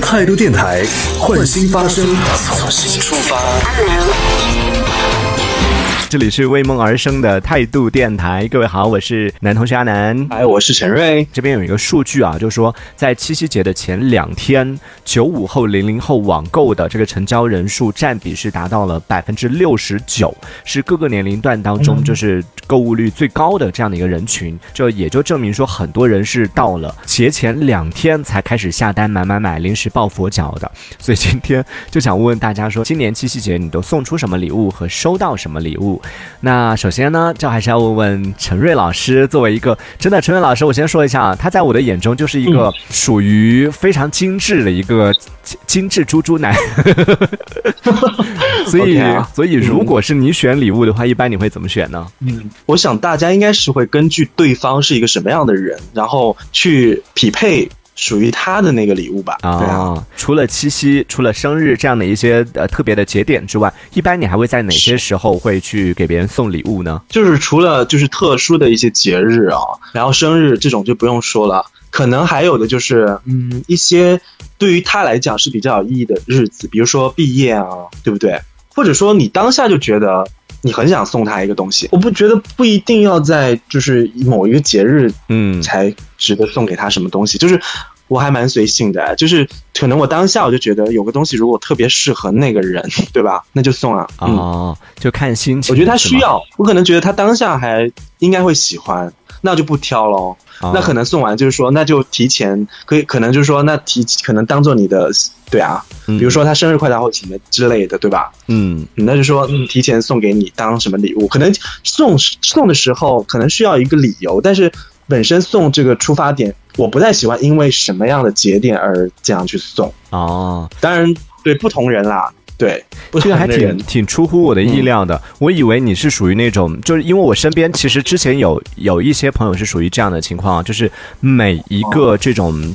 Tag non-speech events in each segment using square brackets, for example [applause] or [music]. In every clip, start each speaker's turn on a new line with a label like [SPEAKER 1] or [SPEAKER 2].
[SPEAKER 1] 态度电台，换新发声，从新出发。
[SPEAKER 2] 这里是为梦而生的态度电台，各位好，我是男同学阿南，
[SPEAKER 3] 哎，我是陈瑞。
[SPEAKER 2] 这边有一个数据啊，就是说在七夕节的前两天，九五后、零零后网购的这个成交人数占比是达到了百分之六十九，是各个年龄段当中就是购物率最高的这样的一个人群。这也就证明说，很多人是到了节前两天才开始下单买买买，临时抱佛脚的。所以今天就想问问大家说，今年七夕节你都送出什么礼物和收到什么礼物？那首先呢，就还是要问问陈瑞老师，作为一个真的陈瑞老师，我先说一下啊，他在我的眼中就是一个属于非常精致的一个精致猪猪男，[laughs] 所以所以如果是你选礼物的话，一般你会怎么选呢？
[SPEAKER 3] 嗯，我想大家应该是会根据对方是一个什么样的人，然后去匹配。属于他的那个礼物吧。啊，
[SPEAKER 2] 除了七夕、除了生日这样的一些呃特别的节点之外，一般你还会在哪些时候会去给别人送礼物呢？
[SPEAKER 3] 就是除了就是特殊的一些节日啊，然后生日这种就不用说了，可能还有的就是嗯一些对于他来讲是比较有意义的日子，比如说毕业啊，对不对？或者说你当下就觉得。你很想送他一个东西，我不觉得不一定要在就是某一个节日，嗯，才值得送给他什么东西。就是我还蛮随性的，就是可能我当下我就觉得有个东西如果特别适合那个人，对吧？那就送啊。
[SPEAKER 2] 哦，就看心情。
[SPEAKER 3] 我觉得他需要，我可能觉得他当下还应该会喜欢，那就不挑喽。那可能送完就是说，那就提前可以，可能就是说，那提可能当做你的。对啊，比如说他生日快到或什么之类的，对吧？嗯，那就说提前送给你当什么礼物，可能送送的时候可能需要一个理由，但是本身送这个出发点，我不太喜欢因为什么样的节点而这样去送。哦，当然对不同人啦，对，
[SPEAKER 2] 这个还挺挺出乎我的意料的。我以为你是属于那种，就是因为我身边其实之前有有一些朋友是属于这样的情况，就是每一个这种。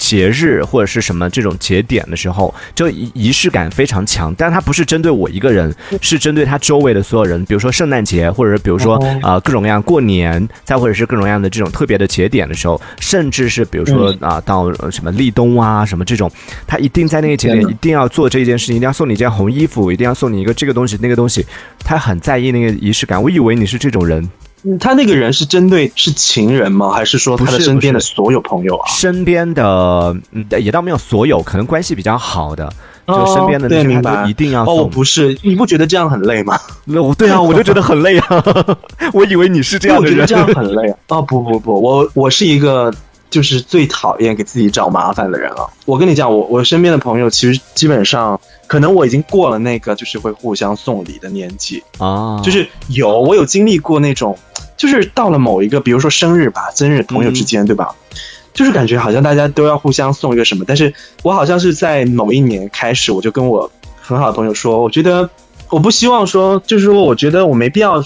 [SPEAKER 2] 节日或者是什么这种节点的时候，就仪仪式感非常强，但它不是针对我一个人，是针对他周围的所有人。比如说圣诞节，或者是比如说啊各种各样过年，再或者是各种各样的这种特别的节点的时候，甚至是比如说啊到什么立冬啊什么这种，他一定在那个节点一定要做这件事情，一定要送你一件红衣服，一定要送你一个这个东西那个东西，他很在意那个仪式感。我以为你是这种人。
[SPEAKER 3] 他那个人是针对是情人吗？还是说他的身边的所有朋友啊？
[SPEAKER 2] 身边的嗯，也倒没有所有，可能关系比较好的，就身边的
[SPEAKER 3] 对，明白
[SPEAKER 2] 一定要
[SPEAKER 3] 哦，不是，你不觉得这样很累吗？
[SPEAKER 2] 那我对啊，我就觉得很累啊。[laughs] 我以为你是这样的人，
[SPEAKER 3] 这样很累啊。哦，不不不，我我是一个。就是最讨厌给自己找麻烦的人了。我跟你讲，我我身边的朋友其实基本上，可能我已经过了那个就是会互相送礼的年纪啊。就是有我有经历过那种，就是到了某一个，比如说生日吧、生日，朋友之间对吧？就是感觉好像大家都要互相送一个什么。但是我好像是在某一年开始，我就跟我很好的朋友说，我觉得我不希望说，就是说我觉得我没必要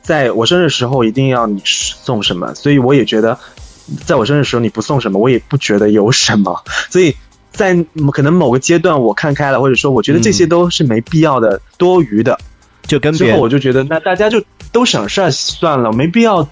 [SPEAKER 3] 在我生日时候一定要你送什么，所以我也觉得。在我生日时候你不送什么，我也不觉得有什么。[laughs] 所以在可能某个阶段我看开了，或者说我觉得这些都是没必要的、多余的。
[SPEAKER 2] 就跟
[SPEAKER 3] 之后我就觉得，那大家就都省事儿算了，没必要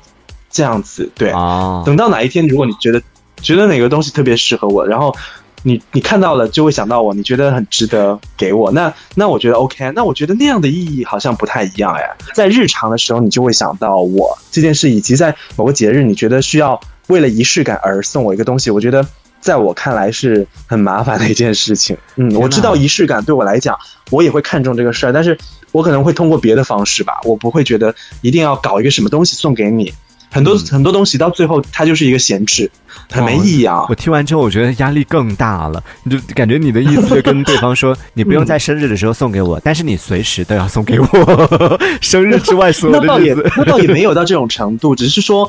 [SPEAKER 3] 这样子。对啊，等到哪一天，如果你觉得觉得哪个东西特别适合我，然后你你看到了就会想到我，你觉得很值得给我，那那我觉得 OK。那我觉得那样的意义好像不太一样哎。在日常的时候，你就会想到我这件事，以及在某个节日，你觉得需要。为了仪式感而送我一个东西，我觉得在我看来是很麻烦的一件事情。嗯，我知道仪式感对我来讲，我也会看重这个事儿，但是我可能会通过别的方式吧，我不会觉得一定要搞一个什么东西送给你。很多很多东西到最后它就是一个闲置，很没意义啊。
[SPEAKER 2] 我听完之后，我觉得压力更大了。你就感觉你的意思就跟对方说，你不用在生日的时候送给我，但是你随时都要送给我。[laughs] 生日之外所有的
[SPEAKER 3] 日子，[laughs] 那倒也没有到这种程度，只是说。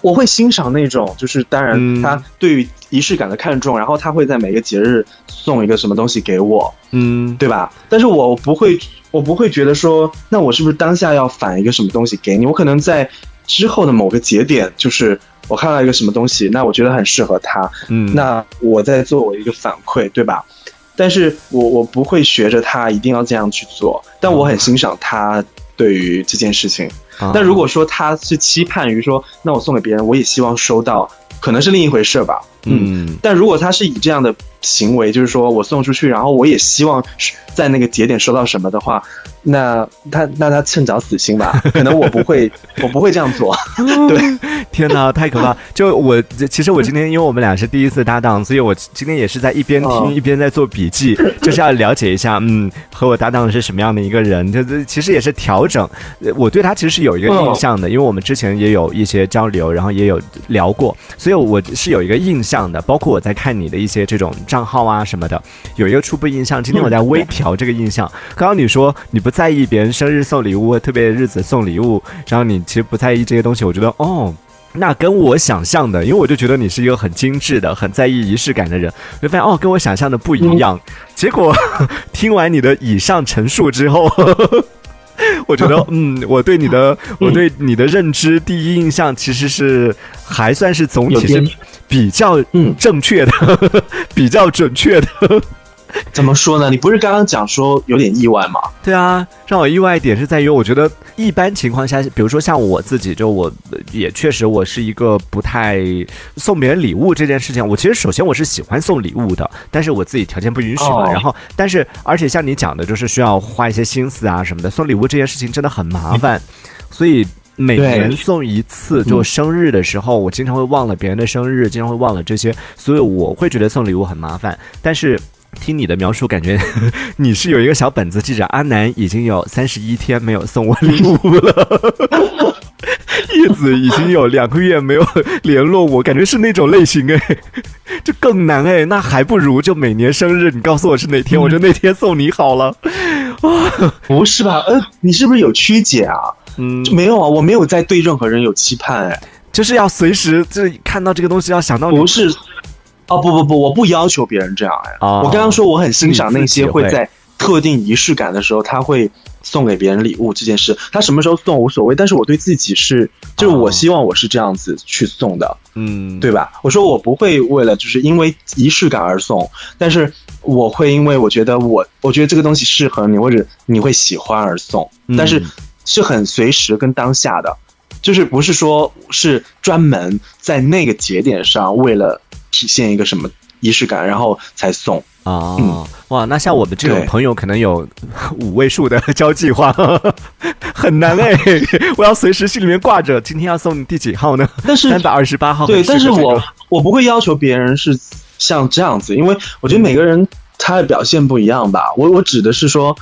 [SPEAKER 3] 我会欣赏那种，就是当然他对于仪式感的看重，然后他会在每个节日送一个什么东西给我，嗯，对吧？但是我不会，我不会觉得说，那我是不是当下要返一个什么东西给你？我可能在之后的某个节点，就是我看到一个什么东西，那我觉得很适合他，嗯，那我在作为一个反馈，对吧？但是我我不会学着他一定要这样去做，但我很欣赏他对于这件事情。那如果说他是期盼于说，那我送给别人，我也希望收到，可能是另一回事吧。
[SPEAKER 2] 嗯
[SPEAKER 3] 但如果他是以这样的行为，就是说我送出去，然后我也希望是在那个节点收到什么的话，那他那他趁早死心吧。[laughs] 可能我不会，我不会这样做。[laughs] 对，[laughs]
[SPEAKER 2] 天哪，太可怕！就我，其实我今天因为我们俩是第一次搭档，所以我今天也是在一边听
[SPEAKER 3] 哦
[SPEAKER 2] 一边在做笔记，就是要了解一下，嗯，和我搭档是什么样的一个人。就是其实也是调整，呃我对他其实是有一个印象的，因为我们之前也有一些交流，然后也有聊过，所以我是有一个印象的。包括我在看你的一些这种账号啊什么的，有一个初步印象。今天我在微调这个印象。刚刚你说你不在意别人生日送礼物、特别日子送礼物，然后你其实不在意这些东西，我觉得哦。那跟我想象的，因为我就觉得你是一个很精致的、很在意仪式感的人，我就发现哦，跟我想象的不一样。结果听完你的以上陈述之后，[laughs] 我觉得嗯，我对你的我对你的认知第一印象其实是还算是总体是比较
[SPEAKER 3] 嗯
[SPEAKER 2] 正确的，[laughs] 比较准确的。
[SPEAKER 3] 怎么说呢？你不是刚刚讲说有点意外吗？
[SPEAKER 2] 对啊，让我意外一点是在于，我觉得一般情况下，比如说像我自己，就我呃也确实我是一个不太送别人礼物这件事情，我其实首先我是喜欢送礼物的，但是我自己条件不允许嘛。
[SPEAKER 3] 哦
[SPEAKER 2] 然后，但是而且像你讲的，就是需要花一些心思啊什么的，送礼物这件事情真的很麻烦，所以。每年送一次，就生日的时候，我经常会忘了别人的生日，经常会忘了这些，所以我会觉得送礼物很麻烦。但是听你的描述，感觉 [laughs] 你是有一个小本子记着，阿南已经有三十一天没有送我礼物了。[laughs] 叶子已经有两个月没有联络我，感觉是那种类型哎，这更难哎。那还不如就每年生日，你告诉我是哪天，我就那天送你好了。
[SPEAKER 3] 不是吧？呃，你是不是有曲解啊？
[SPEAKER 2] 嗯，
[SPEAKER 3] 没有啊，我没有在对任何人有期盼哎。
[SPEAKER 2] 就是要随时就是看到这个东西要想到你
[SPEAKER 3] 不是，哦不不不，我不要求别人这样哎。
[SPEAKER 2] 哦
[SPEAKER 3] 我刚刚说我很欣赏那些会在特定仪式感的时候，他会送给别人礼物这件事。他什么时候送无所谓，但是我对自己是，就是我
[SPEAKER 2] 哦
[SPEAKER 3] 希望我是这样子去送的，
[SPEAKER 2] 嗯，
[SPEAKER 3] 对吧？我说我不会为了就是因为仪式感而送，但是我会因为我觉得我我觉得这个东西适合你或者你会喜欢而送，
[SPEAKER 2] 嗯
[SPEAKER 3] 但是是很随时跟当下的。就是不是说是专门在那个节点上为了体现一个什么仪式感，然后才送。
[SPEAKER 2] 啊、
[SPEAKER 3] 嗯
[SPEAKER 2] 哇，那像我们这种朋友可能有五位数的 [laughs] 交际花，很难哎。[laughs] 我要随时心里面挂着，今天要送你第几号呢？
[SPEAKER 3] 但是
[SPEAKER 2] 三百二十八号。
[SPEAKER 3] 对，但是我我不会要求别人是像这样子，因为我觉得每个人他的表现不一样吧。我我指的是说，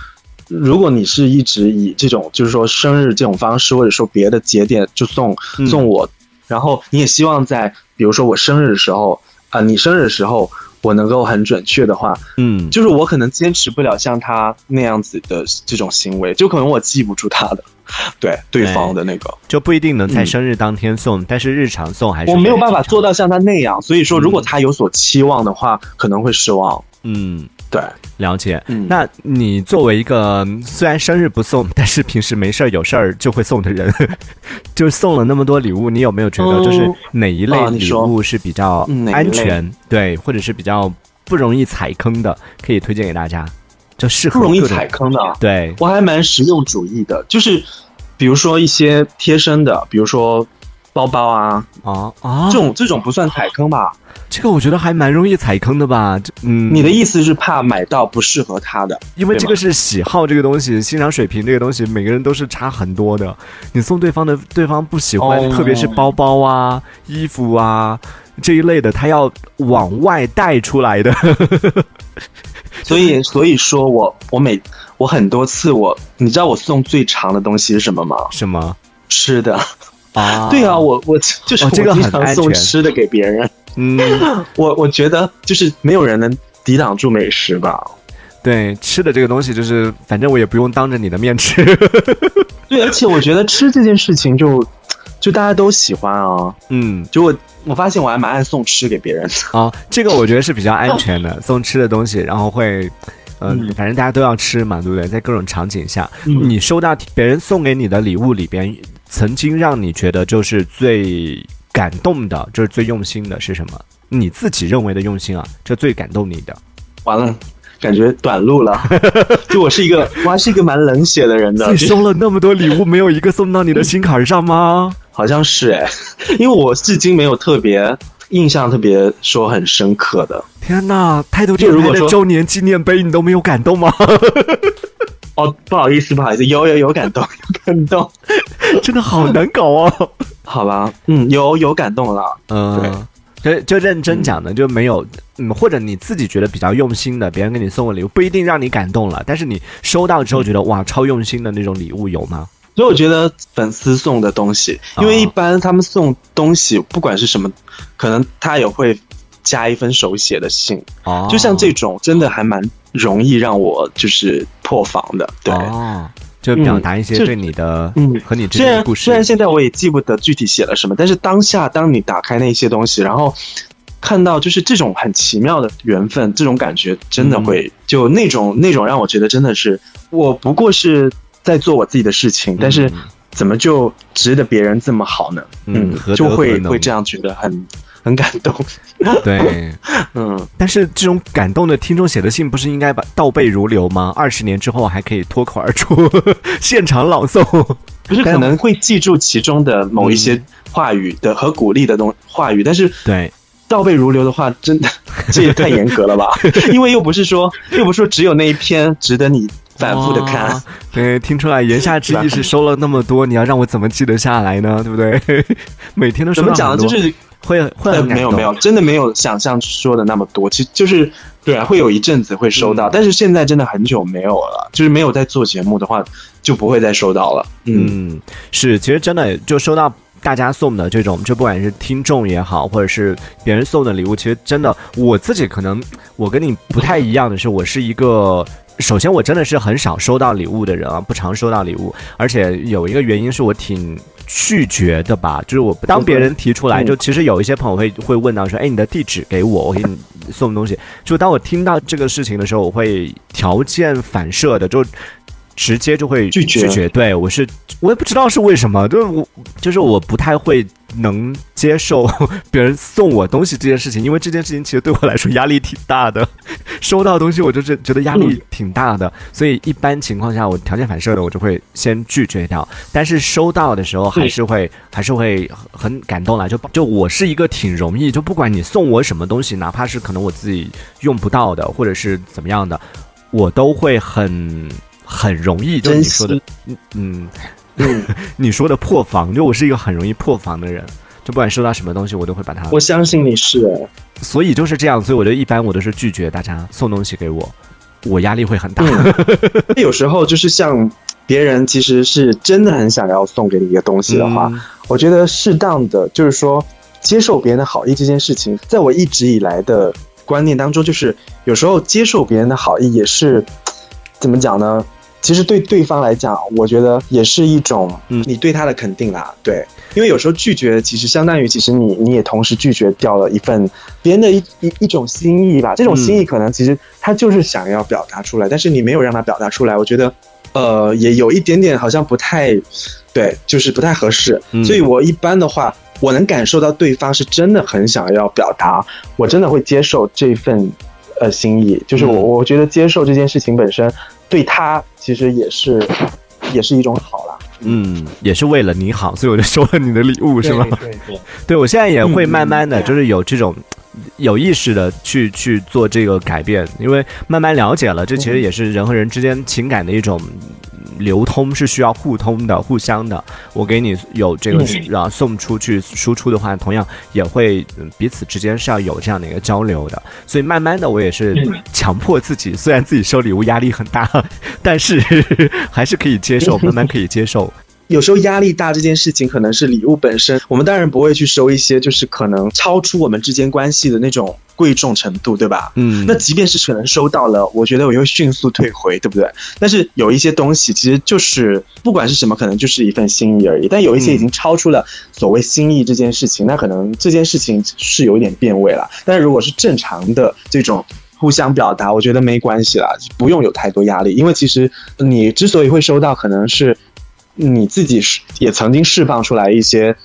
[SPEAKER 3] 如果你是一直以这种就是说生日这种方式，或者说别的节点就送
[SPEAKER 2] 嗯
[SPEAKER 3] 送我，然后你也希望在比如说我生日的时候啊、你生日的时候。我能够很准确的话，
[SPEAKER 2] 嗯，
[SPEAKER 3] 就是我可能坚持不了像他那样子的这种行为，就可能我记不住他的，[laughs] 对对方的那个，
[SPEAKER 2] 就不一定能在
[SPEAKER 3] 嗯
[SPEAKER 2] 生日当天送，但是日常送还是
[SPEAKER 3] 我没有办。法做到像他那样，所以说
[SPEAKER 2] 嗯
[SPEAKER 3] 如果他有所期望的话，可能会失望。
[SPEAKER 2] 嗯，
[SPEAKER 3] 对，
[SPEAKER 2] 了解。
[SPEAKER 3] 嗯
[SPEAKER 2] 那你作为一个虽然生日不送，但是平时没事儿有事儿就会送的人，[laughs] 就是送了那么多礼物，你有没有觉得
[SPEAKER 3] 嗯
[SPEAKER 2] 就是哪一类礼物是比较安全，对，或者是比较不容易踩坑的，可以推荐给大家？就适合
[SPEAKER 3] 不容易踩坑的。
[SPEAKER 2] 对，
[SPEAKER 3] 我还蛮实用主义的，就是比如说一些贴身的，比如说包包啊，
[SPEAKER 2] 啊啊，
[SPEAKER 3] 这种这种不算踩坑吧？
[SPEAKER 2] 这个我觉得还蛮容易踩坑的吧？这嗯，
[SPEAKER 3] 你的意思是怕买到不适合他的？
[SPEAKER 2] 因为这个是喜好这个东西，欣赏水平这个东西，每个人都是差很多的。你送对方的，对方不喜欢，
[SPEAKER 3] 哦
[SPEAKER 2] 特别是包包啊、衣服啊这一类的，他要往外带出来的。[laughs]
[SPEAKER 3] 所以所以说我我每我很多次我，你知道我送最长的东西是什么吗？
[SPEAKER 2] 什么
[SPEAKER 3] 吃的。
[SPEAKER 2] 啊？
[SPEAKER 3] 对啊，，我我 [laughs] 就是我经常送吃的给别人。
[SPEAKER 2] 嗯，[laughs]
[SPEAKER 3] 我我觉得就是没有人能抵挡住美食吧。
[SPEAKER 2] 对，吃的这个东西就是，反正我也不用当着你的面吃。[laughs]
[SPEAKER 3] 对，而且我觉得吃这件事情就就大家都喜欢啊。
[SPEAKER 2] 嗯，
[SPEAKER 3] 就我我发现我还蛮爱送吃给别人的。
[SPEAKER 2] 啊，这个我觉得是比较安全的，送吃的东西，然后会。嗯，
[SPEAKER 3] 嗯
[SPEAKER 2] 反正大家都要吃嘛，对不对？在各种场景下，
[SPEAKER 3] 嗯
[SPEAKER 2] 你收到别人送给你的礼物里边，曾经让你觉得就是最感动的，就是最用心的是什么？你自己认为的用心啊，这最感动你的。
[SPEAKER 3] 完了，感觉短路了。[laughs] 就我是一个，我还是一个蛮冷血的人的
[SPEAKER 2] 你，收了那么多礼物，没有一个送到你的心坎儿上吗？
[SPEAKER 3] 好像是哎，因为我至今没有特别印象特别说很深刻的。
[SPEAKER 2] 天呐，态度电台的
[SPEAKER 3] 就如果说
[SPEAKER 2] 周年纪念碑，你都没有感动吗？[laughs]
[SPEAKER 3] 哦，不好意思，不好意思，有有有感动，有感动，[laughs]
[SPEAKER 2] 真的好难搞哦。[laughs]
[SPEAKER 3] 好吧，嗯，有有感动了。
[SPEAKER 2] 嗯，对就就认真讲的，就没有，嗯，或者你自己觉得比较用心的，别人给你送个礼物，不一定让你感动了，但是你收到之后觉得哇，超用心的那种礼物有吗？
[SPEAKER 3] 所以我觉得粉丝送的东西，因为一般他们送东西，不管是什么，可能他也会加一封手写的信，
[SPEAKER 2] 哦，
[SPEAKER 3] 就像这种，真的还蛮容易让我就是破防的。对，
[SPEAKER 2] 哦，就表达一些对你的，
[SPEAKER 3] 嗯
[SPEAKER 2] 和你之
[SPEAKER 3] 虽然
[SPEAKER 2] 间的故事。
[SPEAKER 3] 虽然现在我也记不得具体写了什么，但是当下当你打开那些东西，然后看到就是这种很奇妙的缘分，这种感觉真的会、
[SPEAKER 2] 嗯
[SPEAKER 3] 就那种那种让我觉得真的是我不过是在做我自己的事情，但是怎么就值得别人这么好呢？
[SPEAKER 2] 嗯
[SPEAKER 3] 就会会这样觉得很很感动。
[SPEAKER 2] 对，[laughs]
[SPEAKER 3] 嗯，
[SPEAKER 2] 但是这种感动的听众写的信，不是应该把倒背如流吗？二十年之后还可以脱口而出，[laughs] 现场朗诵。
[SPEAKER 3] 不是可能会记住其中的某一些话语的和鼓励的东话语，但是
[SPEAKER 2] 对，
[SPEAKER 3] 倒背如流的话，真的 [laughs] 这也太严格了吧？因为又不是说，又不是说只有那一篇值得你反复的看
[SPEAKER 2] 哇。对，听出来言下之意是收了那么多，你要让我怎么记得下来呢？对不对？每天都收
[SPEAKER 3] 怎么讲就是
[SPEAKER 2] 会会
[SPEAKER 3] 没有没有，真的没有想象说的那么多。其实就是对啊，会有一阵子会收到，
[SPEAKER 2] 嗯
[SPEAKER 3] 但是现在真的很久没有了。就是没有在做节目的话，就不会再收到了。嗯，
[SPEAKER 2] 嗯，是，其实真的就收到大家送的这种，就不管是听众也好，或者是别人送的礼物，其实真的我自己可能我跟你不太一样的是，我是一个。首先，我真的是很少收到礼物的人啊，不常收到礼物，而且有一个原因是我挺拒绝的吧，就是我当别人提出来，
[SPEAKER 3] 嗯
[SPEAKER 2] 就其实有一些朋友会会问到说，哎，你的地址给我，我给你 [laughs] 送东西。就当我听到这个事情的时候，我会条件反射的就直接就会
[SPEAKER 3] 拒绝
[SPEAKER 2] 拒绝。对我是我也不知道是为什么，就是我就是我不太会能接受 [laughs] 别人送我东西这件事情，因为这件事情其实对我来说压力挺大的。收到东西我就是觉得压力挺大的，所以一般情况下我条件反射的我就会先拒绝掉。但是收到的时候还是会还是会很感动啦。就就我是一个挺容易，就不管你送我什么东西，哪怕是可能我自己用不到的，或者是怎么样的，我都会很很容易，就你说的
[SPEAKER 3] 嗯，
[SPEAKER 2] 嗯，
[SPEAKER 3] 嗯，[laughs]
[SPEAKER 2] 你说的破防，就我是一个很容易破防的人，就不管收到什么东西，我都会把它，
[SPEAKER 3] 我相信你是。哎
[SPEAKER 2] 所以就是这样，所以我就一般我都是拒绝大家送东西给我，我压力会很大。[laughs]
[SPEAKER 3] 有时候就是像别人其实是真的很想要送给你一个东西的话，
[SPEAKER 2] 嗯
[SPEAKER 3] 我觉得适当的就是说接受别人的好意这件事情，在我一直以来的观念当中，就是有时候接受别人的好意也是怎么讲呢？其实对对方来讲，我觉得也是一种
[SPEAKER 2] 嗯
[SPEAKER 3] 你对他的肯定啦。对，因为有时候拒绝，其实相当于其实你你也同时拒绝掉了一份别人的一一一种心意吧。这种心意可能其实他就是想要表达出来，但是你没有让他表达出来，我觉得呃也有一点点好像不太对，就是不太合适。
[SPEAKER 2] 嗯
[SPEAKER 3] 所以我一般的话，我能感受到对方是真的很想要表达，我真的会接受这份呃心意。就是我、
[SPEAKER 2] 嗯
[SPEAKER 3] 我觉得接受这件事情本身对他其实也是也是一种好啦。
[SPEAKER 2] 嗯，也是为了你好，所以我就收了你的礼物，是吗？
[SPEAKER 3] 对对。[laughs]
[SPEAKER 2] 对，我现在也会
[SPEAKER 3] 嗯
[SPEAKER 2] 慢慢的
[SPEAKER 3] 嗯
[SPEAKER 2] 就是有这种有意识的去去做这个改变，因为慢慢了解了，这其实也是人和人之间情感的一种流通，是需要互通的、互相的。我给你有这个
[SPEAKER 3] 嗯
[SPEAKER 2] 啊送出去输出的话，同样也会嗯彼此之间是要有这样的一个交流的。所以慢慢的，我也是
[SPEAKER 3] 嗯
[SPEAKER 2] 强迫自己，虽然自己收礼物压力很大，[laughs] 但是还是可以接受，[laughs] 慢慢可以接受。
[SPEAKER 3] 有时候压力大这件事情，可能是礼物本身。我们当然不会去收一些就是可能超出我们之间关系的那种贵重程度，对吧？
[SPEAKER 2] 嗯，
[SPEAKER 3] 那即便是可能收到了，我觉得我也会迅速退回，对不对？但是有一些东西其实就是不管是什么，可能就是一份心意而已。但有一些已经超出了所谓心意这件事情，那可能这件事情是有一点变味了。但是如果是正常的这种。互相表达，我觉得没关系啦，不用有太多压力，因为其实你之所以会收到，可能是你自己是也曾经释放出来一些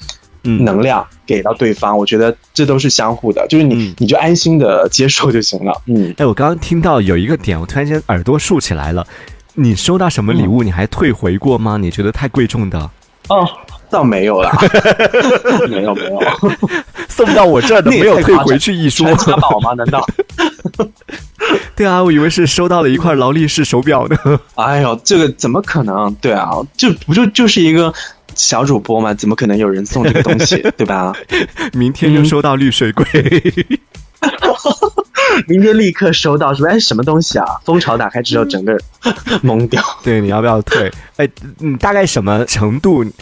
[SPEAKER 2] 嗯
[SPEAKER 3] 能量给到对方，我觉得这都是相互的，就是你、
[SPEAKER 2] 嗯
[SPEAKER 3] 你就安心的接受就行了。嗯，
[SPEAKER 2] 哎，我刚刚听到有一个点，我突然间耳朵竖起来了。你收到什么礼物，你还退回过吗？你觉得太贵重的？
[SPEAKER 3] 哦，倒没有啦，没 [laughs] 有没有，[laughs]
[SPEAKER 2] 送到我这儿的 [laughs] 没有退回去一说
[SPEAKER 3] 传。家宝吗？难道？
[SPEAKER 2] 对啊，我以为是收到了一块劳力士手表呢。
[SPEAKER 3] 哎呦，这个怎么可能？对啊，这不就就是一个小主播嘛？怎么可能有人送这个东西，对吧？
[SPEAKER 2] 明天就收到绿水龟。[laughs]
[SPEAKER 3] 明天立刻收到，是不是？哎，什么东西啊？蜂巢打开之后，整个懵掉。[laughs]
[SPEAKER 2] 对，你要不要退？哎，你，大概什么程度你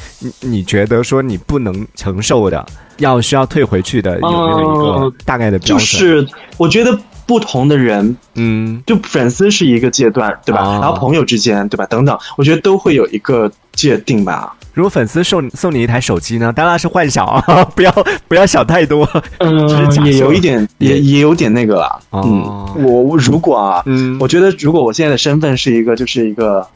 [SPEAKER 2] 你觉得说你不能承受的，要需要退回去的，有没有一个
[SPEAKER 3] 呃
[SPEAKER 2] 大概的标准就？
[SPEAKER 3] 是我觉得不同的人，
[SPEAKER 2] 嗯，
[SPEAKER 3] 就粉丝是一个阶段，对吧？
[SPEAKER 2] 哦
[SPEAKER 3] 然后朋友之间，对吧？等等，我觉得都会有一个界定吧。
[SPEAKER 2] 如果粉丝送送你一台手机呢？当然是幻想啊，[laughs] 不要不要想太多。
[SPEAKER 3] 嗯也有一点，也也有点那个啦。
[SPEAKER 2] 哦
[SPEAKER 3] 嗯，我我如果啊，
[SPEAKER 2] 嗯
[SPEAKER 3] 我觉得如果我现在的身份是一个，就是一个。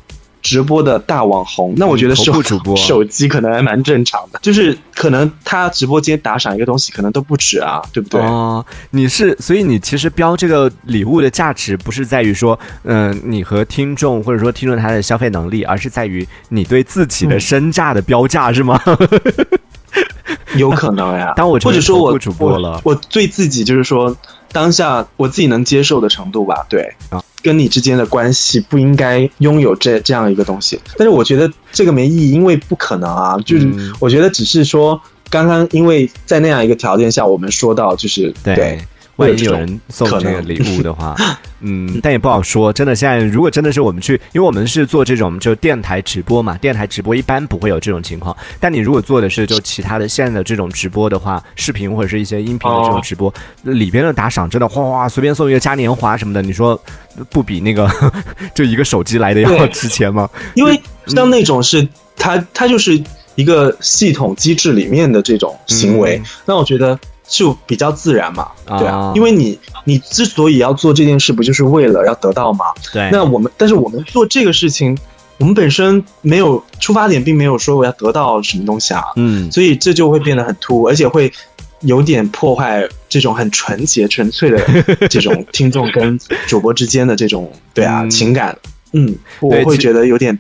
[SPEAKER 3] 直播的大网红，那我觉得
[SPEAKER 2] 嗯头
[SPEAKER 3] 手、
[SPEAKER 2] 部主播 [laughs]
[SPEAKER 3] 手机可能还蛮正常的，就是可能他直播间打赏一个东西，可能都不止啊，对不对？
[SPEAKER 2] 哦，你是，所以你其实标这个礼物的价值，不是在于说，嗯、你和听众或者说听众他的消费能力，而是在于你对自己的
[SPEAKER 3] 嗯
[SPEAKER 2] 身价的标价，是吗？[laughs]
[SPEAKER 3] 有可能呀。
[SPEAKER 2] 当我
[SPEAKER 3] 或者说我
[SPEAKER 2] 主播了
[SPEAKER 3] 我，我对自己就是说当下我自己能接受的程度吧，对。
[SPEAKER 2] 啊
[SPEAKER 3] 跟你之间的关系不应该拥有这这样一个东西，但是我觉得这个没意义，因为不可能啊。就是
[SPEAKER 2] 嗯
[SPEAKER 3] 我觉得只是说，刚刚因为在那样一个条件下，我们说到就是
[SPEAKER 2] 对。万一有人送这个礼物的话，[laughs] 嗯，但也不好说。真的，现在如果真的是我们去，因为我们是做这种就电台直播嘛，电台直播一般不会有这种情况。但你如果做的是就其他的现在的这种直播的话，视频或者是一些音频的这种
[SPEAKER 3] 哦
[SPEAKER 2] 直播，里边的打赏真的哗哗随便送一个嘉年华什么的，你说不比那个 [laughs] 就一个手机来的要值钱吗？
[SPEAKER 3] 因为像那种是它它就是一个系统机制里面的这种行为，
[SPEAKER 2] 嗯
[SPEAKER 3] 那我觉得就比较自然嘛，对
[SPEAKER 2] 啊。
[SPEAKER 3] 啊，因为你你之所以要做这件事，不就是为了要得到吗？
[SPEAKER 2] 对，
[SPEAKER 3] 那我们但是我们做这个事情，我们本身没有出发点，并没有说我要得到什么东西啊，
[SPEAKER 2] 嗯，
[SPEAKER 3] 所以这就会变得很突兀，而且会有点破坏这种很纯洁、纯粹的 [laughs] 这种听众跟主播之间的这种对啊、
[SPEAKER 2] 嗯。
[SPEAKER 3] 情感。嗯，我会觉得有点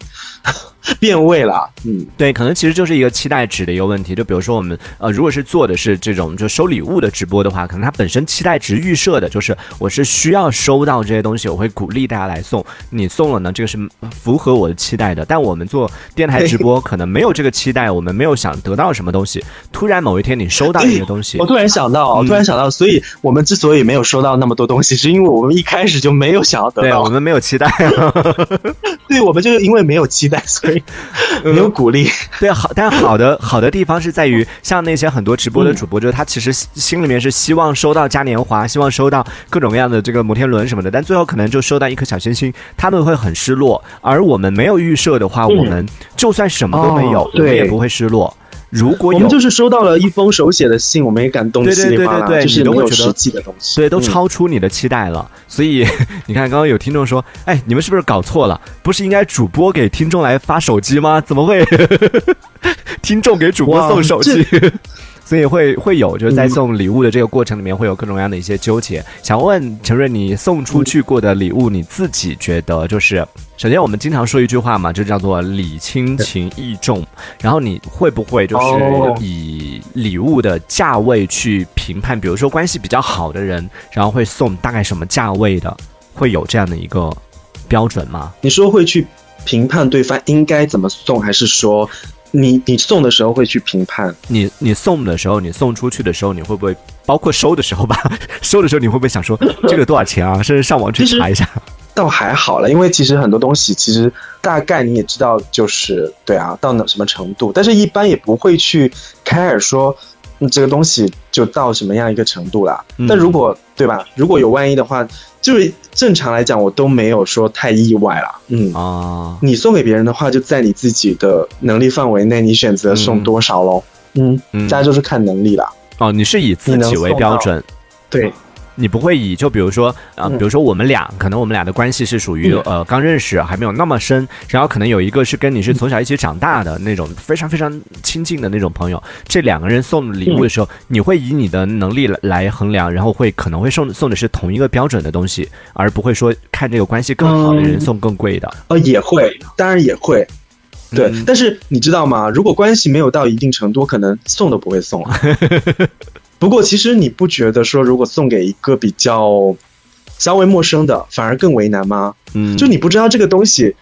[SPEAKER 3] [laughs] 变味了。嗯，
[SPEAKER 2] 对，可能其实就是一个期待值的一个问题。就比如说我们呃，如果是做的是这种就收礼物的直播的话，可能它本身期待值预设的就是我是需要收到这些东西，我会鼓励大家来送。你送了呢，这个是符合我的期待的。但我们做电台直播，可能没有这个期待，我们没有想得到什么东西。突然某一天你收到一个东西 [laughs]
[SPEAKER 3] 我，突然想到，我突然想到，所以我们之所以没有收到那么多东西，是因为我们一开始就没有想要得到。
[SPEAKER 2] 对我们没有期待。[laughs]
[SPEAKER 3] 对，我们就是因为没有期待，所以 [laughs] 没有鼓励。
[SPEAKER 2] 对，好，但好的好的地方是在于，像那些很多直播的主播，就是他其实心里面是希望收到嘉年华，希望收到各种各样的这个摩天轮什么的，但最后可能就收到一颗小星星，他们会很失落。而我们没有预设的话，我们就算什么都没有，
[SPEAKER 3] 哦
[SPEAKER 2] 我们也不会失落。如果有
[SPEAKER 3] 我们就是收到了一封手写的信，我们也感动
[SPEAKER 2] 对对
[SPEAKER 3] 稀里哗啦，
[SPEAKER 2] 对对对
[SPEAKER 3] 就是
[SPEAKER 2] 你都会觉得
[SPEAKER 3] 没有实际的东西。
[SPEAKER 2] 对，都
[SPEAKER 3] 嗯
[SPEAKER 2] 超出你的期待了。所以 [laughs] 你看，刚刚有听众说：“哎，你们是不是搞错了？不是应该主播给听众来发手机吗？怎么会 [laughs] 听众给主播送手机？”所以会会有就是在送礼物的这个过程里面会有各种各样的一些纠结。想问陈瑞，你送出去过的礼物，你自己觉得就是，首先我们经常说一句话嘛，就叫做礼轻情意重。然后你会不会就是
[SPEAKER 3] 哦
[SPEAKER 2] 以礼物的价位去评判？比如说关系比较好的人，然后会送大概什么价位的？会有这样的一个标准吗？
[SPEAKER 3] 你说会去评判对方应该怎么送，还是说你你送的时候会去评判？
[SPEAKER 2] 你你送的时候，你送出去的时候，你会不会包括收的时候吧？[laughs] 收的时候你会不会想说 [laughs] 这个多少钱啊？甚至上网去查一下？
[SPEAKER 3] 倒还好了，因为其实很多东西其实大概你也知道，就是对啊，到哪什么程度，但是一般也不会去 care 说、嗯、这个东西就到什么样一个程度啦。
[SPEAKER 2] 嗯
[SPEAKER 3] 但如果对吧，如果有万一的话，就是正常来讲，我都没有说太意外啦。嗯。
[SPEAKER 2] 啊，
[SPEAKER 3] 你送给别人的话，就在你自己的能力范围内，你选择送多少喽？嗯，
[SPEAKER 2] 嗯
[SPEAKER 3] 大家就是看能力啦。
[SPEAKER 2] 哦，你是以自己为标准，
[SPEAKER 3] 对，
[SPEAKER 2] 你不会以就比如说啊、比如说我们俩，可能我们俩的关系是属于、
[SPEAKER 3] 嗯
[SPEAKER 2] 呃刚认识，还没有那么深，然后可能有一个是跟你是从小一起长大的那种非常非常亲近的那种朋友，这两个人送礼物的时候，你会以你的能力来来衡量，然后会可能会送送的是同一个标准的东西，而不会说看这个关系更好的人
[SPEAKER 3] 嗯
[SPEAKER 2] 送更贵的。
[SPEAKER 3] 呃，也会，当然也会。对，
[SPEAKER 2] 嗯
[SPEAKER 3] 但是你知道吗？如果关系没有到一定程度，可能送都不会送了。[laughs] 不过，其实你不觉得说，如果送给一个比较稍微陌生的，反而更为难吗？
[SPEAKER 2] 嗯，
[SPEAKER 3] 就你不知道这个东西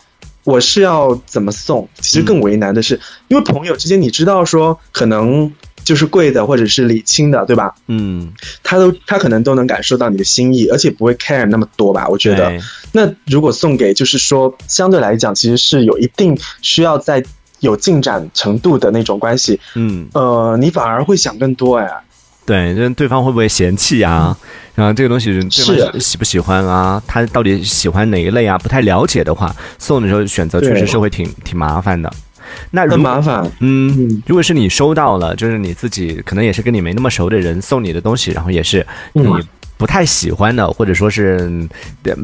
[SPEAKER 3] 我是要怎么送，其实更为难的是，因为朋友之间你知道说可能就是贵的或者是礼轻的，对吧？
[SPEAKER 2] 嗯，
[SPEAKER 3] 他都他可能都能感受到你的心意，而且不会 care 那么多吧？我觉得
[SPEAKER 2] 对。
[SPEAKER 3] 那如果送给就是说相对来讲其实是有一定需要在有进展程度的那种关系，
[SPEAKER 2] 嗯，
[SPEAKER 3] 呃，你反而会想更多哎。
[SPEAKER 2] 对，就是对方会不会嫌弃啊？然后这个东西对
[SPEAKER 3] 是
[SPEAKER 2] 方喜不喜欢啊？他到底喜欢哪一类啊？不太了解的话，送的时候选择确实是会挺挺麻烦的。那
[SPEAKER 3] 很麻烦，
[SPEAKER 2] 嗯
[SPEAKER 3] 嗯，
[SPEAKER 2] 如果是你收到了，就是你自己可能也是跟你没那么熟的人送你的东西，然后也是你
[SPEAKER 3] 嗯
[SPEAKER 2] 不太喜欢的，或者说是嗯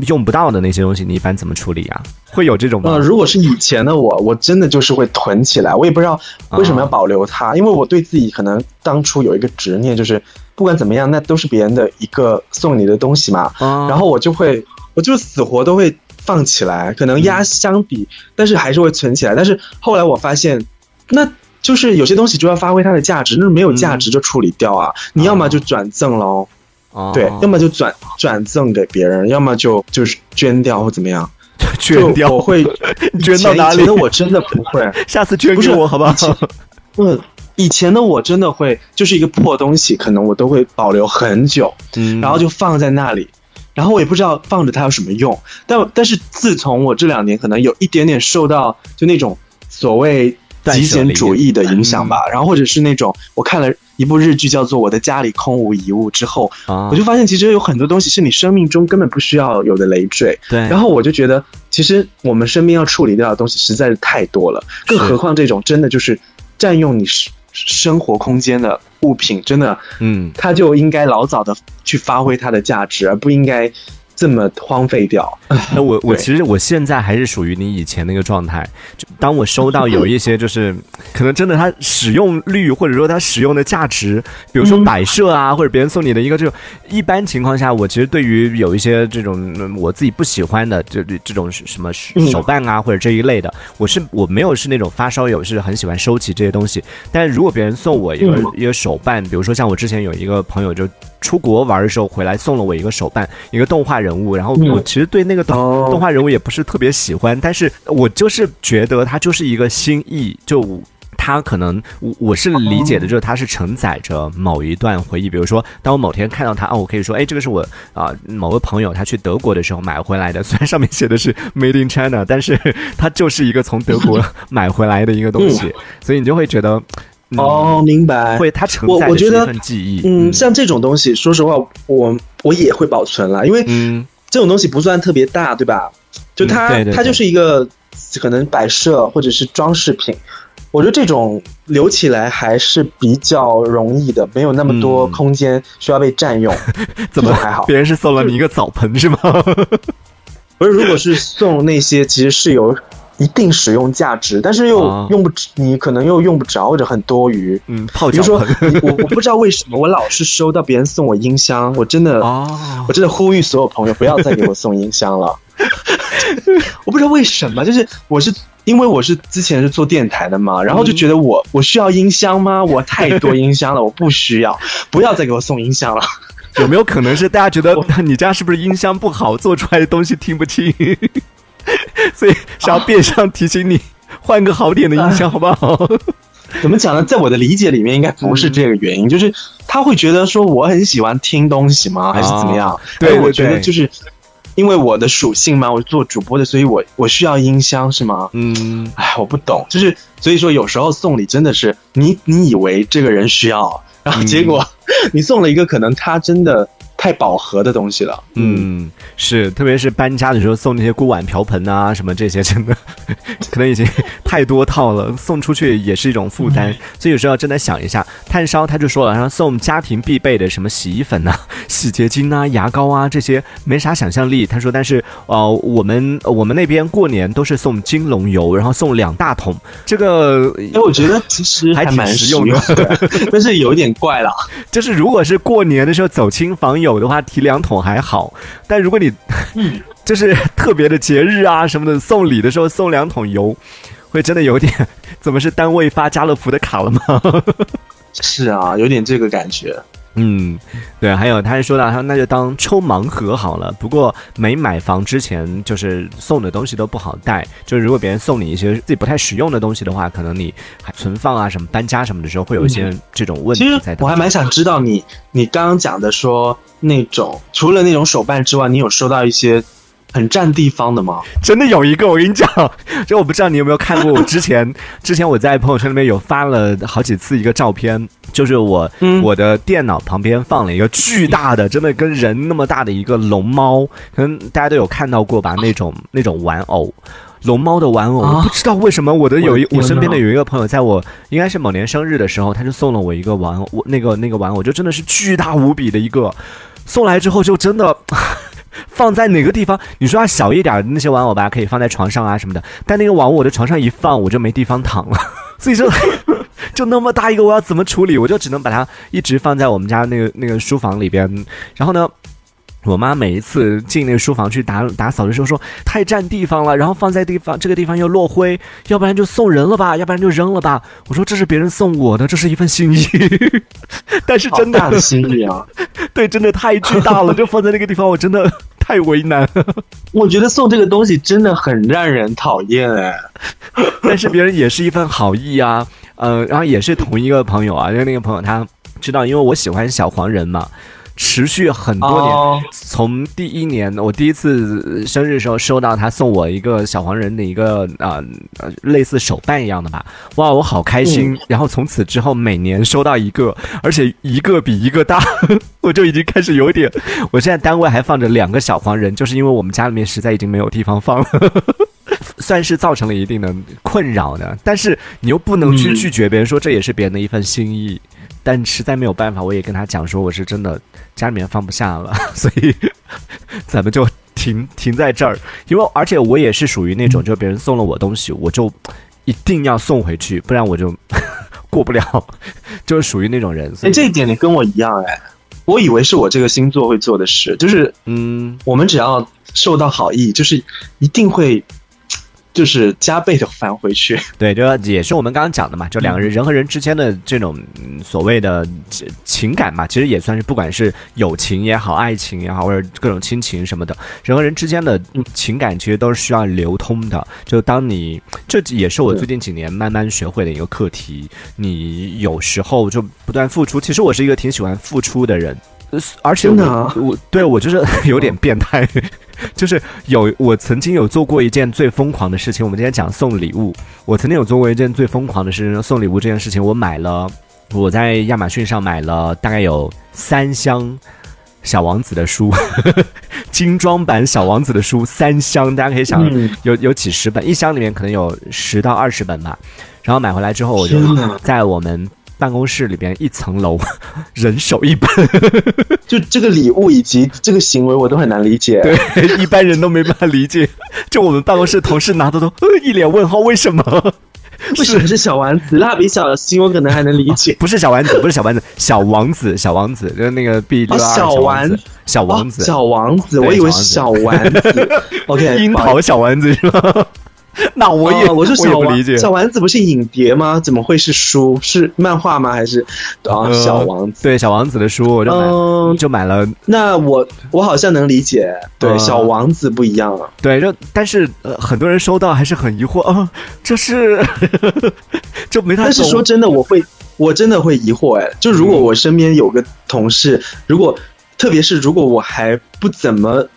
[SPEAKER 2] 用不到的那些东西，你一般怎么处理啊？会有这种吗？
[SPEAKER 3] 呃，如果是以前的我，我真的就是会囤起来，我也不知道为什么要保留它，因为我对自己可能当初有一个执念，就是不管怎么样，那都是别人的一个送你的东西嘛，
[SPEAKER 2] 啊
[SPEAKER 3] 然后我就会，我就死活都会放起来，可能压箱底，但是还是会存起来。但是后来我发现，那就是有些东西就要发挥它的价值，那没有价值就处理掉啊。你要么就转赠喽，
[SPEAKER 2] 哦
[SPEAKER 3] 对，要么就转转赠给别人，要么就就是捐掉或怎么样。[laughs]
[SPEAKER 2] 捐掉
[SPEAKER 3] 就，我会 [laughs]
[SPEAKER 2] 捐到哪里
[SPEAKER 3] 以前的我真的不会，[laughs]
[SPEAKER 2] 下次捐
[SPEAKER 3] 不是
[SPEAKER 2] 给我好不好
[SPEAKER 3] 嗯，以前的我真的会，就是一个破东西，可能我都会保留很久，
[SPEAKER 2] 嗯
[SPEAKER 3] 然后就放在那里，然后我也不知道放着它有什么用。但但是自从我这两年可能有一点点受到就那种所谓极简主义的影响吧，然后或者是那种我看了一部日剧叫做《我的家里空无一物》之后，
[SPEAKER 2] 啊
[SPEAKER 3] 我就发现其实有很多东西是你生命中根本不需要有的累赘。
[SPEAKER 2] 对，
[SPEAKER 3] 然后我就觉得，其实我们身边要处理掉的东西实在是太多了，更何况这种真的就是占用你生生活空间的物品，真的，
[SPEAKER 2] 嗯，
[SPEAKER 3] 它就应该老早的去发挥它的价值，而不应该这么荒废掉。[laughs]
[SPEAKER 2] 那我我其实我现在还是属于你以前那个状态，就当我收到有一些就是 [laughs] 可能真的它使用率或者说它使用的价值，比如说
[SPEAKER 3] 嗯
[SPEAKER 2] 摆设啊，或者别人送你的一个这种，一般情况下，我其实对于有一些这种嗯我自己不喜欢的这这种什么
[SPEAKER 3] 嗯 [laughs]
[SPEAKER 2] 手办啊或者这一类的，我是我没有是那种发烧友，是很喜欢收集这些东西。但如果别人送我一个、
[SPEAKER 3] 嗯
[SPEAKER 2] 一个手办，比如说像我之前有一个朋友就出国玩的时候回来送了我一个手办，一个动画人物，然后我
[SPEAKER 3] 嗯
[SPEAKER 2] 其实对那个动、
[SPEAKER 3] 哦
[SPEAKER 2] 动画人物也不是特别喜欢，但是我就是觉得它就是一个心意，就。它可能我我是理解的，就是它是承载着某一段回忆。比如说，当我某天看到它，哦，我可以说，哎，这个是我啊、某个朋友他去德国的时候买回来的。[laughs] 虽然上面写的是 Made in China，但是它就是一个从德国买回来的一个东西，所以你就会觉得，嗯、
[SPEAKER 3] 哦，明白。
[SPEAKER 2] 会它承
[SPEAKER 3] 我
[SPEAKER 2] 载一份记忆。
[SPEAKER 3] 嗯，像这种东西，说实话，我我也会保存了，因为
[SPEAKER 2] 嗯
[SPEAKER 3] 这种东西不算特别大，对吧？就它、
[SPEAKER 2] 嗯对对对
[SPEAKER 3] 它就是一个可能摆设或者是装饰品，我觉得这种留起来还是比较容易的，没有那么多
[SPEAKER 2] 嗯
[SPEAKER 3] 空间需要被占用。[laughs]
[SPEAKER 2] 怎么
[SPEAKER 3] 还好？
[SPEAKER 2] 别人是送了你一个澡盆是吗？[laughs]
[SPEAKER 3] 不是，如果是送那些，其实是有一定使用价值，但是又
[SPEAKER 2] 啊
[SPEAKER 3] 用不，你可能又用不着或者很多余。
[SPEAKER 2] 嗯，泡
[SPEAKER 3] 比如说我我不知道为什么我老是收到别人送我音箱，我真的
[SPEAKER 2] 哦
[SPEAKER 3] 我真的呼吁所有朋友不要再给我送音箱了。[laughs] 我不知道为什么，就是我是因为我是之前是做电台的嘛，然后就觉得我我需要音箱吗？我太多音箱了，[laughs] 我不需要，不要再给我送音箱了。
[SPEAKER 2] 有没有可能是大家觉得你家是不是音箱不好，做出来的东西听不清，[laughs] 所以想要变相提醒你换个好点的音箱，好不好？[laughs]
[SPEAKER 3] 怎么讲呢？在我的理解里面，应该不是这个原因，就是他会觉得说我很喜欢听东西吗？还是怎么样？
[SPEAKER 2] 对
[SPEAKER 3] 我觉得就是因为我的属性嘛，我做主播的，所以我我需要音箱是吗？
[SPEAKER 2] 嗯，
[SPEAKER 3] 哎，我不懂，就是所以说有时候送礼真的是你你以为这个人需要，然后结果 [laughs] 你送了一个可能他真的太饱和的东西了。
[SPEAKER 2] 嗯，是，特别是搬家的时候送那些锅碗瓢盆啊，什么这些，真的 [laughs] 可能已经太多套了，送出去也是一种负担。所以有时候要真的想一下，炭烧他就说了，然后送家庭必备的什么洗衣粉呐、[laughs] 洗洁精啊、牙膏啊这些，没啥想象力。他说，但是呃，我们我们那边过年都是送金龙油，然后送两大桶，这个
[SPEAKER 3] 哎，我觉得其实
[SPEAKER 2] 还
[SPEAKER 3] 蛮实
[SPEAKER 2] 实用的
[SPEAKER 3] 的，[laughs] 但是有一点怪了。
[SPEAKER 2] 就是如果是过年的时候走亲访友的话，提两桶还好，但如果你，[laughs] 就是特别的节日啊什么的，送礼的时候送两桶油，会真的有点，[laughs] 怎么是单位发家乐福的卡了吗？[laughs]
[SPEAKER 3] 是啊，有点这个感觉。
[SPEAKER 2] 嗯，对，还有他还说到，他说那就当抽盲盒好了。不过没买房之前，就是送的东西都不好带。就是如果别人送你一些自己不太实用的东西的话，可能你还存放啊什么搬家什么的时候，会有一些这种问题在。
[SPEAKER 3] 我还蛮想知道你你刚刚讲的说那种除了那种手办之外，你有收到一些。很占地方的吗？
[SPEAKER 2] 真的有一个，我跟你讲，就我不知道你有没有看过，我之前 [laughs] 之前我在朋友圈里面有发了好几次一个照片，就是我我的电脑旁边放了一个巨大的，真的跟人那么大的一个龙猫，可能大家都有看到过吧？那种那种玩偶，龙猫的玩偶，我不知道为什么我的有一我身边的有一个朋友，在我应该是某年生日的时候，他就送了我一个玩偶，那个那个玩偶就真的是巨大无比的一个，送来之后就真的。放在哪个地方？你说它小一点的那些玩偶吧，可以放在床上啊什么的。但那个往我的床上一放，我就没地方躺了。[laughs] 所以说，[laughs] 就那么大一个，我要怎么处理？我就只能把它一直放在我们家那个那个书房里边。然后呢？我妈每一次进那个书房去打打扫的时候说太占地方了，然后放在地方这个地方又落灰，要不然就送人了吧，要不然就扔了吧。我说这是别人送我的，这是一份心意，[laughs] 但是真
[SPEAKER 3] 的心意啊，[laughs]
[SPEAKER 2] 对，真的太巨大了，就放在那个地方，我真的太为难。
[SPEAKER 3] 我觉得送这个东西真的很让人讨厌哎，
[SPEAKER 2] 但是别人也是一份好意啊，呃，然后也是同一个朋友啊，因为那个朋友他知道，因为我喜欢小黄人嘛。持续很多年，从第一年我第一次生日的时候收到他送我一个小黄人的一个啊类似手办一样的吧，哇，我好开心！然后从此之后每年收到一个，而且一个比一个大，[laughs] 我就已经开始有点。我现在单位还放着两个小黄人，就是因为我们家里面实在已经没有地方放了，[laughs] 算是造成了一定的困扰的。但是你又不能去拒绝别人，说这也是别人的一份心意。但实在没有办法，我也跟他讲说，我是真的家里面放不下了，[laughs] 所以 [laughs] 咱们就停停在这儿。因为而且我也是属于那种，就别人送了我东西，我就一定要送回去，不然我就 [laughs] 过不了，就是属于那种人。
[SPEAKER 3] 哎，这一点你跟我一样哎，我以为是我这个星座会做的事，就是嗯，我们只要受到好意，就是一定会。就是加倍的返回去，[laughs]
[SPEAKER 2] 对，就也是我们刚刚讲的嘛，就两个人人和人之间的这种所谓的情感嘛，其实也算是不管是友情也好，爱情也好，或者各种亲情什么的，人和人之间的情感其实都是需要流通的。就当你这也是我最近几年慢慢学会的一个课题，你有时候就不断付出。其实我是一个挺喜欢付出的人。而且我我对我就是 [laughs] 有点变态，就是有我曾经有做过一件最疯狂的事情。我们今天讲送礼物，我曾经有做过一件最疯狂的事情，送礼物这件事情，我买了我在亚马逊上买了大概有三箱小王子的书，[laughs] 精装版小王子的书三箱，大家可以想有有几十本，一箱里面可能有十到二十本吧。然后买回来之后，我就在我们。办公室里边一层楼，[laughs] 人手一本，[laughs]
[SPEAKER 3] 就这个礼物以及这个行为，我都很难理解。
[SPEAKER 2] 对，一般人都没办法理解。就我们办公室同事拿的都一脸问号，为什么？[laughs]
[SPEAKER 3] 为什么是小丸子？蜡笔小新我可能还能理解。
[SPEAKER 2] 不是小丸子，不是小丸子，小王子，小王子，就是那个 B 六
[SPEAKER 3] 小丸子，
[SPEAKER 2] 小王子，
[SPEAKER 3] 小王子，我以为是小丸子。OK，
[SPEAKER 2] 樱桃小丸子是吧？[laughs] 那我也，
[SPEAKER 3] 我
[SPEAKER 2] 是
[SPEAKER 3] 小王子，小丸子不是影碟吗？怎么会是书？是漫画吗？还是啊？小王子
[SPEAKER 2] 对小王子的书，我就买，就买了。
[SPEAKER 3] 那我我好像能理解，对小王子不一样了。
[SPEAKER 2] 对，就但是呃，很多人收到还是很疑惑啊，这是 [laughs] 就没太。
[SPEAKER 3] 但是说真的，我会我真的会疑惑哎，就如果我身边有个同事，如果特别是如果我还不怎么。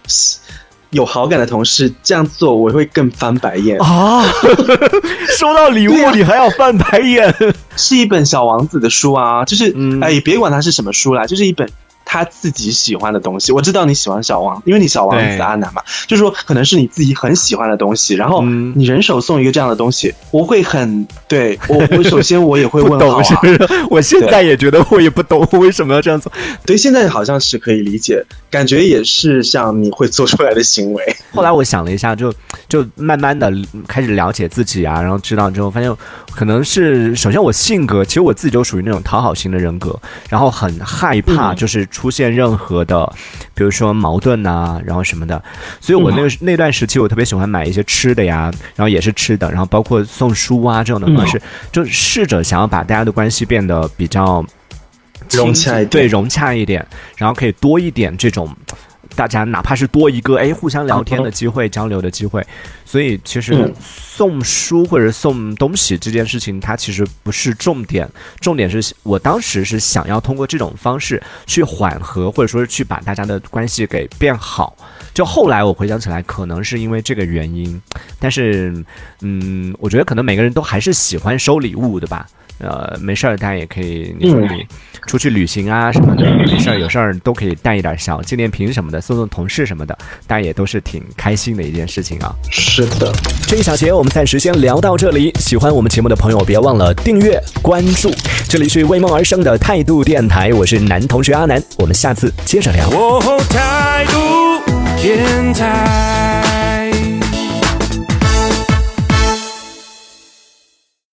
[SPEAKER 3] 有好感的同事这样做，我会更翻白眼
[SPEAKER 2] 啊！[laughs] 收到礼物你还要翻白眼？
[SPEAKER 3] 是一本小王子的书啊，就是哎，别管它是什么书啦，就是一本。他自己喜欢的东西，我知道你喜欢小王，因为你小王子阿南嘛，就是说可能是你自己很喜欢的东西，然后你人手送一个这样的东西，我会很对我，我首先我也会问号，[laughs]
[SPEAKER 2] 我现在也觉得我也不懂 [laughs] 为什么要这样做，
[SPEAKER 3] 对，现在好像是可以理解，感觉也是像你会做出来的行为。
[SPEAKER 2] 后来我想了一下，就就慢慢的开始了解自己啊，然后知道之后发现，可能是首先我性格，其实我自己就属于那种讨好型的人格，然后很害怕就是。出现任何的，比如说矛盾呐、然后什么的。所以我那个、那段时期，我特别喜欢买一些吃的呀，然后也是吃的，然后包括送书啊这种的方式，就试着想要把大家的关系变得比较
[SPEAKER 3] 融洽一点
[SPEAKER 2] 对，融洽一点，然后可以多一点这种。大家哪怕是多一个哎，互相聊天的机会、交流的机会，所以其实
[SPEAKER 3] 嗯
[SPEAKER 2] 送书或者送东西这件事情，它其实不是重点，重点是我当时是想要通过这种方式去缓和，或者说是去把大家的关系给变好。就后来我回想起来，可能是因为这个原因，但是嗯，我觉得可能每个人都还是喜欢收礼物的吧。呃，没事儿，大家也可以，你说
[SPEAKER 3] 嗯
[SPEAKER 2] 你出去旅行啊什么的，没事儿，有事儿都可以带一点小纪念品什么的，送送同事什么的，大家也都是挺开心的一件事情啊。
[SPEAKER 3] 是的，
[SPEAKER 1] 这一小节我们暂时先聊到这里。喜欢我们节目的朋友，别忘了订阅关注。这里是为梦而生的态度电台，我是男同学阿南，我们下次接着聊。
[SPEAKER 4] 哦，态度电台。